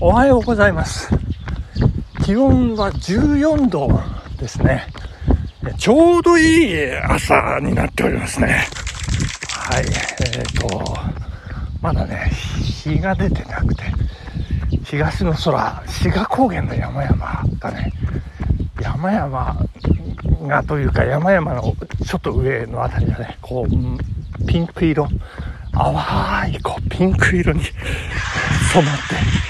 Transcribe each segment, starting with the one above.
おはようございます。気温は14度ですね。ちょうどいい朝になっておりますね。はい。えっ、と、まだね、日が出てなくて、東の空、志賀高原の山々がね、山々がというか山々のちょっと上のあたりがね、こう、ピンク色、淡いこうピンク色に染まって、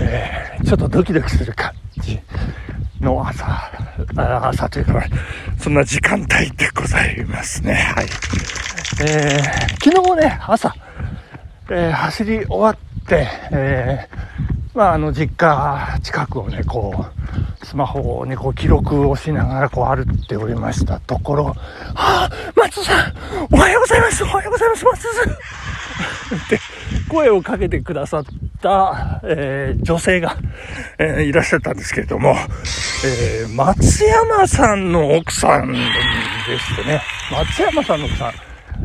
えーちょっとドキドキする感じの朝、朝というか、そんな時間帯でございますね。はい。えー昨日ね、朝、えー走り終わって、えーまあ、あの、実家近くをね、こう、スマホにこう記録をしながらこう歩っておりましたところ、はあ、松さんおはようございますおはようございます松さんって声をかけてくださった、えー女性が、えーいらっしゃったんですけれども、えー松山さんの奥さんでしてね、松山さんの奥さん、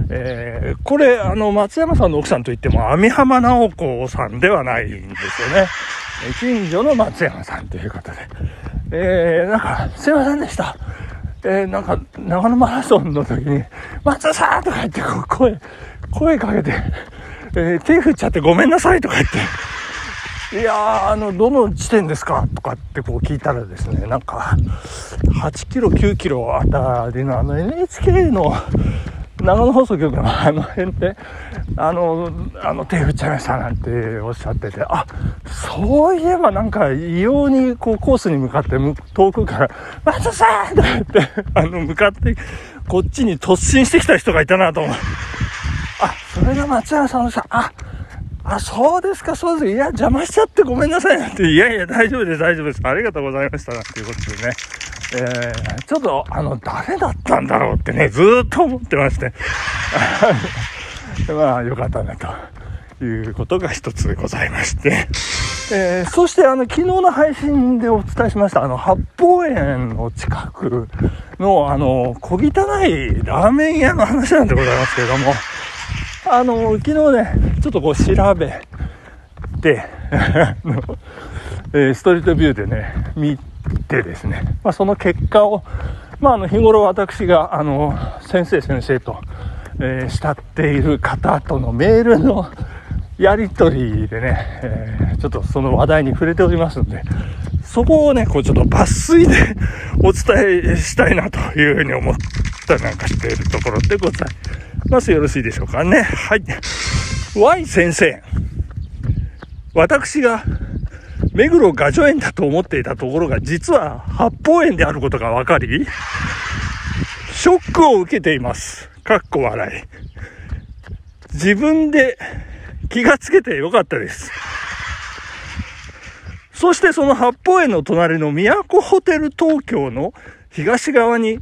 えこれ、あの、松山さんの奥さんといっても、網浜直子さんではないんですよね。近所の松山さんということで。えなんか、すいませんでした。えなんか、長野マラソンの時に、松田さんとか言って、こう声、声かけて、えー手振っちゃってごめんなさいとか言って、いやー、あの、どの地点ですか？とかってこう聞いたらですね、なんか、8キロ、9キロあたりのあの NHK の長野放送局のあの辺で、あの、あの手振っちゃいましたなんておっしゃってて、あ、そういえばなんか異様にこうコースに向かって遠くから、松田さんとか言って、あの、向かってこっちに突進してきた人がいたなと思う。あ、それが松山さんのさ、あ、あ、そうですか、そうです。いや、邪魔しちゃってごめんなさいなんて。いやいや、大丈夫です、大丈夫です。ありがとうございました。なんていうことでね。えー、ちょっと、あの、誰だったんだろうってね、ずっと思ってまして。まあ、よかったな、ということが一つでございまして。えーそして、あの、昨日の配信でお伝えしました、あの、八方園の近くの、あの、小汚いラーメン屋の話なんでございますけれども、あの、昨日ね、ちょっとこう調べて、ストリートビューでね、見てですね、まあ、その結果を、まあ、あの、日頃私が、あの、先生先生と、えー慕っている方とのメールの やりとりでね、えーちょっとその話題に触れておりますんで、そこをね、こうちょっと抜粋で お伝えしたいなというふうに思ってたりなんかしているところでございます。よろしいでしょうかね。はい。Y 先生。私が目黒画助園だと思っていたところが実は八方園であることが分かり、ショックを受けています。かっこ笑い。自分で気がつけてよかったです。そしてその八方園の隣の都ホテル東京の東側に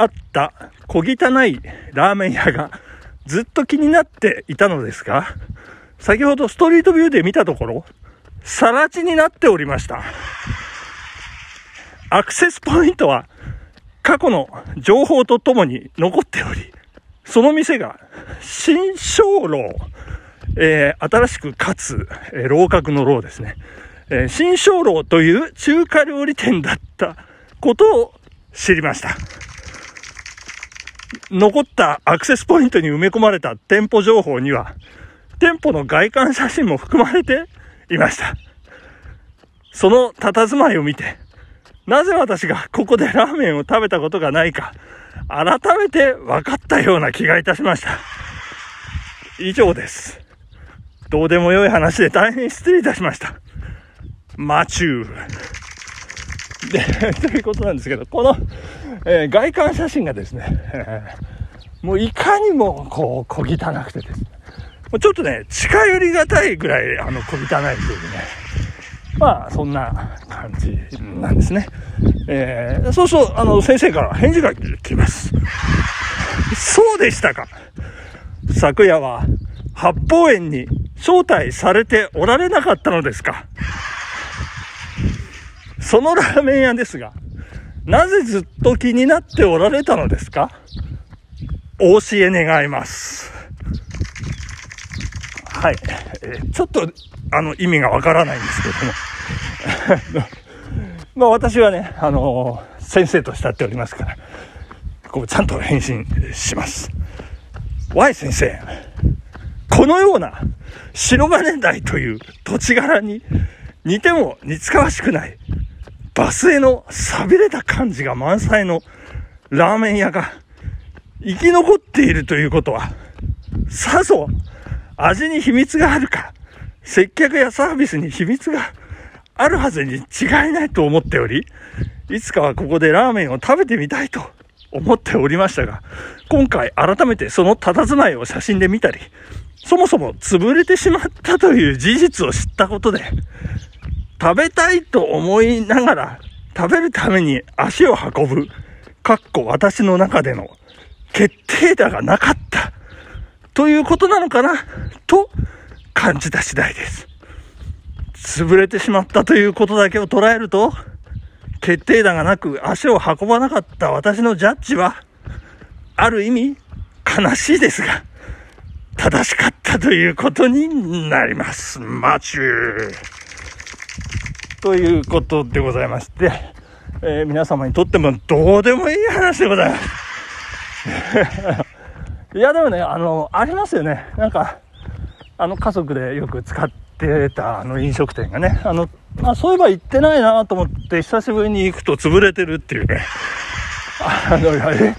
あった小汚いラーメン屋がずっと気になっていたのですが、先ほどストリートビューで見たところ、更地になっておりました。アクセスポイントは過去の情報とともに残っており、その店が新小楼、えー新しくかつ、えー楼閣の楼ですね。えー新小楼という中華料理店だったことを知りました。残ったアクセスポイントに埋め込まれた店舗情報には、店舗の外観写真も含まれていました。その佇まいを見て、なぜ私がここでラーメンを食べたことがないか、改めて分かったような気がいたしました。以上です。どうでもよい話で大変失礼いたしました。マチュー。で、ということなんですけど、この、えー外観写真がですね、もういかにもこう小汚くてですね、もうちょっとね、近寄りがたいぐらいあの小汚いというね、まあそんな感じなんですね。えーそうそう、あの先生から返事が来ます。そうでしたか。昨夜は八方園に招待されておられなかったのですか。そのラーメン屋ですが、なぜずっと気になっておられたのですか？お教え願います。はい。え、ちょっと、あの、意味がわからないんですけども。まあ私はね、あのー、先生と慕っておりますから、こうちゃんと返信します。Y 先生、このような白金台という土地柄に似ても似つかわしくないバスへの錆びれた感じが満載のラーメン屋が生き残っているということは、さぞ味に秘密があるか、接客やサービスに秘密があるはずに違いないと思っており、いつかはここでラーメンを食べてみたいと思っておりましたが、今回改めてその佇まいを写真で見たり、そもそも潰れてしまったという事実を知ったことで、食べたいと思いながら食べるために足を運ぶ、かっこ私の中での決定打がなかったということなのかなと感じた次第です。潰れてしまったということだけを捉えると、決定打がなく足を運ばなかった私のジャッジは、ある意味悲しいですが、正しかったということになります。マチュー。ということでございまして、えー、皆様にとってもどうでもいい話でございます。いや、でもね、あの、ありますよね。なんか、あの、家族でよく使ってたあの飲食店がね、あの、あ、そういえば行ってないなと思って久しぶりに行くと潰れてるっていうね。あの、え、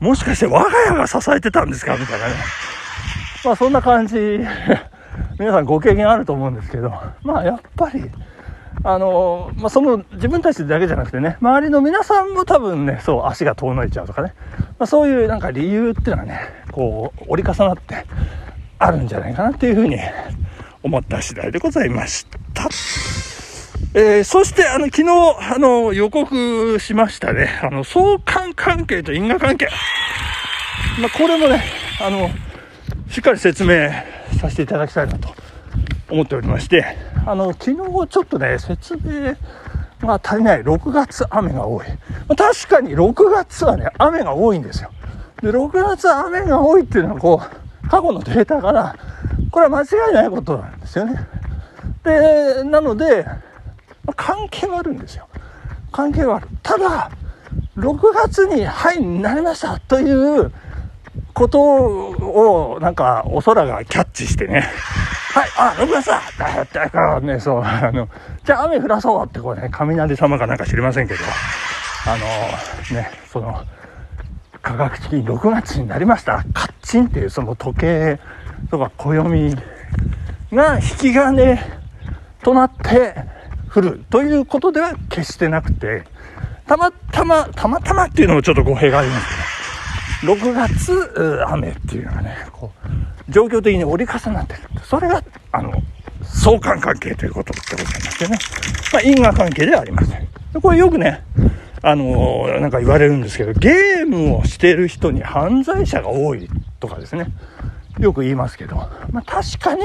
もしかして我が家が支えてたんですか？みたいなね。まあそんな感じ、皆さんご経験あると思うんですけど、まあやっぱり、あの、まあ、その自分たちだけじゃなくてね、周りの皆さんも多分ね、そう、足が遠のいちゃうとかね、まあ、そういうなんか理由っていうのはね、こう、折り重なってあるんじゃないかなっていうふうに思った次第でございました。えー、そして、あの、昨日、あの、予告しましたね、あの、相関関係と因果関係。まあ、これもね、あの、しっかり説明させていただきたいなと思っておりまして、あの、昨日ちょっとね、説明が足りない。6月雨が多い。確かに6月はね、雨が多いんですよ。で、6月雨が多いっていうのは、こう、過去のデータから、これは間違いないことなんですよね。で、なので、関係はあるんですよ。関係はある。ただ、6月に、はい、なりましたということを、なんか、お空がキャッチしてね。はい、あ、6月だだだからね、そう、あの、じゃあ雨降らそうってこうね、雷様かなんか知りませんけど、あの、ね、その、科学的に6月になりました。カッチンっていうその時計とか暦が引き金となって降るということでは決してなくて、たまたま、たまたまっていうのもちょっと語弊がありますけど、6月、雨っていうのがね、こう、状況的に折り重なってる。それが、あの、相関関係ということでございましてね。まあ、因果関係ではありません。これよくね、あのなんか言われるんですけど、ゲームをしてる人に犯罪者が多いとかですね。よく言いますけど、まあ、確かに、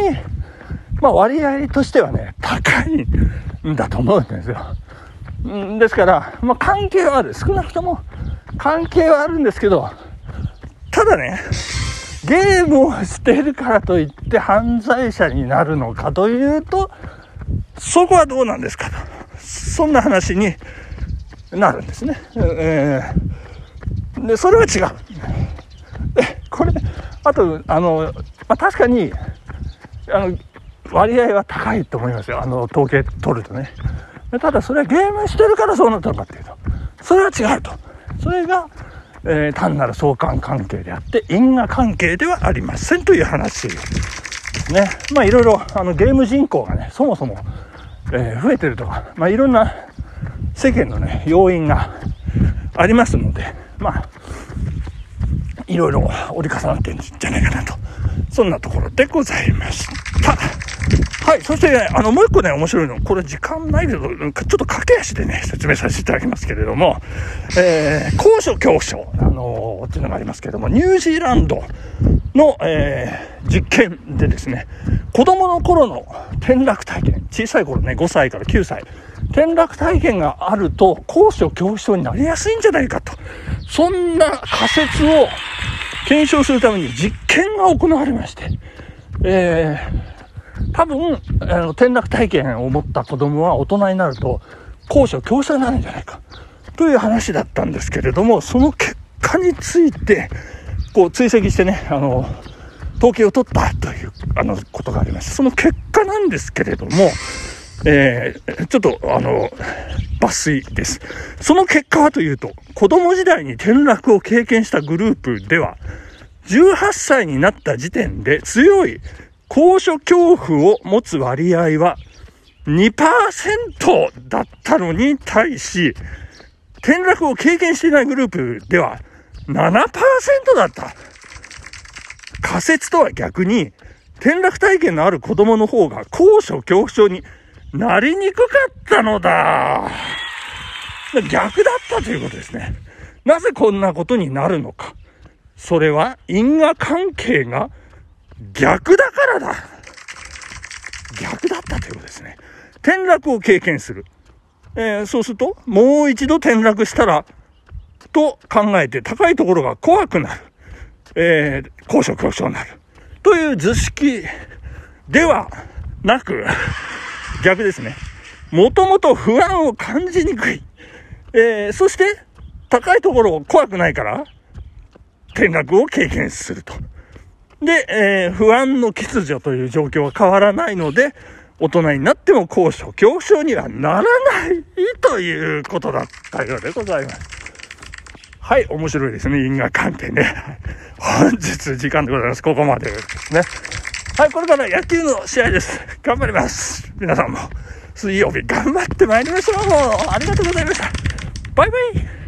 まあ、割合としてはね、高いんだと思うんですよ。んですから、まあ、関係はある。少なくとも関係はあるんですけど、ただね、ゲームをしてるからといって犯罪者になるのかというと、そこはどうなんですかと。そんな話になるんですね。えー、で、それは違う。で、これ、あと、あの、まあ、確かに、あの、割合は高いと思いますよ。あの、統計取るとね。ただ、それはゲームしてるからそうなったのかっていうと、それは違うと。それが、えー、単なる相関関係であって因果関係ではありませんという話ですね。まあいろいろあのゲーム人口がね、そもそも、えー、増えてるとか、まあいろんな世間のね、要因がありますので、まあ、いろいろ折り重なってるんじゃないかなと。そんなところでございました。はい。そして、ね、あの、もう一個ね、面白いの。これ時間ないけど、ちょっと駆け足でね、説明させていただきますけれども、えー、高所恐怖症、あのー、っていうのがありますけれども、ニュージーランドの、えー、実験でですね、子供の頃の転落体験、小さい頃ね、5歳から9歳、転落体験があると、高所恐怖症になりやすいんじゃないかと、そんな仮説を検証するために実験が行われまして、えー、多分、あの、転落体験を持った子供は大人になると、高所恐怖症になるんじゃないか。という話だったんですけれども、その結果について、こう追跡してね、あの、統計を取ったという、あの、ことがありまして、その結果なんですけれども、えー、ちょっと、あの、抜粋です。その結果はというと、子供時代に転落を経験したグループでは、18歳になった時点で強い高所恐怖を持つ割合は2%だったのに対し、転落を経験していないグループでは7%だった。仮説とは逆に、転落体験のある子供の方が高所恐怖症になりにくかったのだ。逆だったということですね。なぜこんなことになるのか。それは因果関係が逆だからだ。逆だったということですね。転落を経験する。えー、そうすると、もう一度転落したら、と考えて高いところが怖くなる。えー、高所恐怖症になる。という図式ではなく、逆ですね。もともと不安を感じにくい。えー、そして、高いところを怖くないから、転落を経験すると。で、えー、不安の欠如という状況は変わらないので、大人になっても高所恐怖症にはならないということだったようでございます。はい、面白いですね。因果関係ね。本日時間でございます。ここまでですね。はい、これから野球の試合です。頑張ります。皆さんも水曜日頑張って参りましょう。ありがとうございました。バイバイ